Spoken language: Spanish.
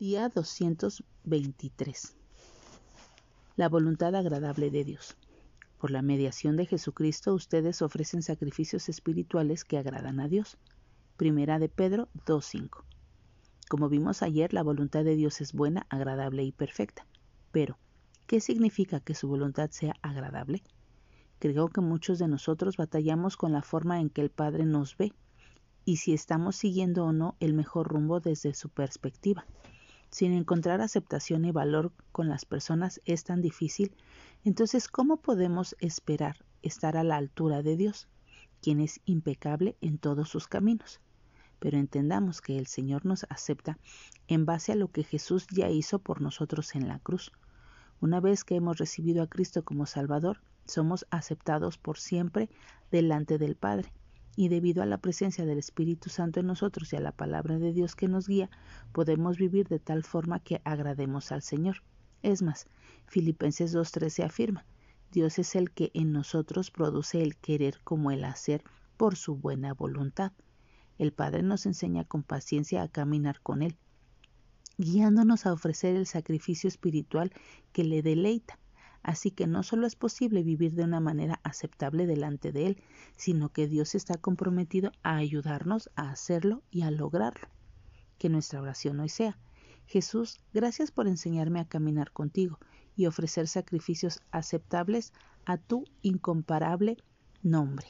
Día 223. La voluntad agradable de Dios. Por la mediación de Jesucristo ustedes ofrecen sacrificios espirituales que agradan a Dios. Primera de Pedro 2.5. Como vimos ayer, la voluntad de Dios es buena, agradable y perfecta. Pero, ¿qué significa que su voluntad sea agradable? Creo que muchos de nosotros batallamos con la forma en que el Padre nos ve y si estamos siguiendo o no el mejor rumbo desde su perspectiva sin encontrar aceptación y valor con las personas es tan difícil, entonces ¿cómo podemos esperar estar a la altura de Dios, quien es impecable en todos sus caminos? Pero entendamos que el Señor nos acepta en base a lo que Jesús ya hizo por nosotros en la cruz. Una vez que hemos recibido a Cristo como Salvador, somos aceptados por siempre delante del Padre y debido a la presencia del Espíritu Santo en nosotros y a la palabra de Dios que nos guía, podemos vivir de tal forma que agrademos al Señor. Es más, Filipenses 2.13 afirma, Dios es el que en nosotros produce el querer como el hacer por su buena voluntad. El Padre nos enseña con paciencia a caminar con Él, guiándonos a ofrecer el sacrificio espiritual que le deleita Así que no solo es posible vivir de una manera aceptable delante de Él, sino que Dios está comprometido a ayudarnos a hacerlo y a lograrlo. Que nuestra oración hoy sea, Jesús, gracias por enseñarme a caminar contigo y ofrecer sacrificios aceptables a tu incomparable nombre.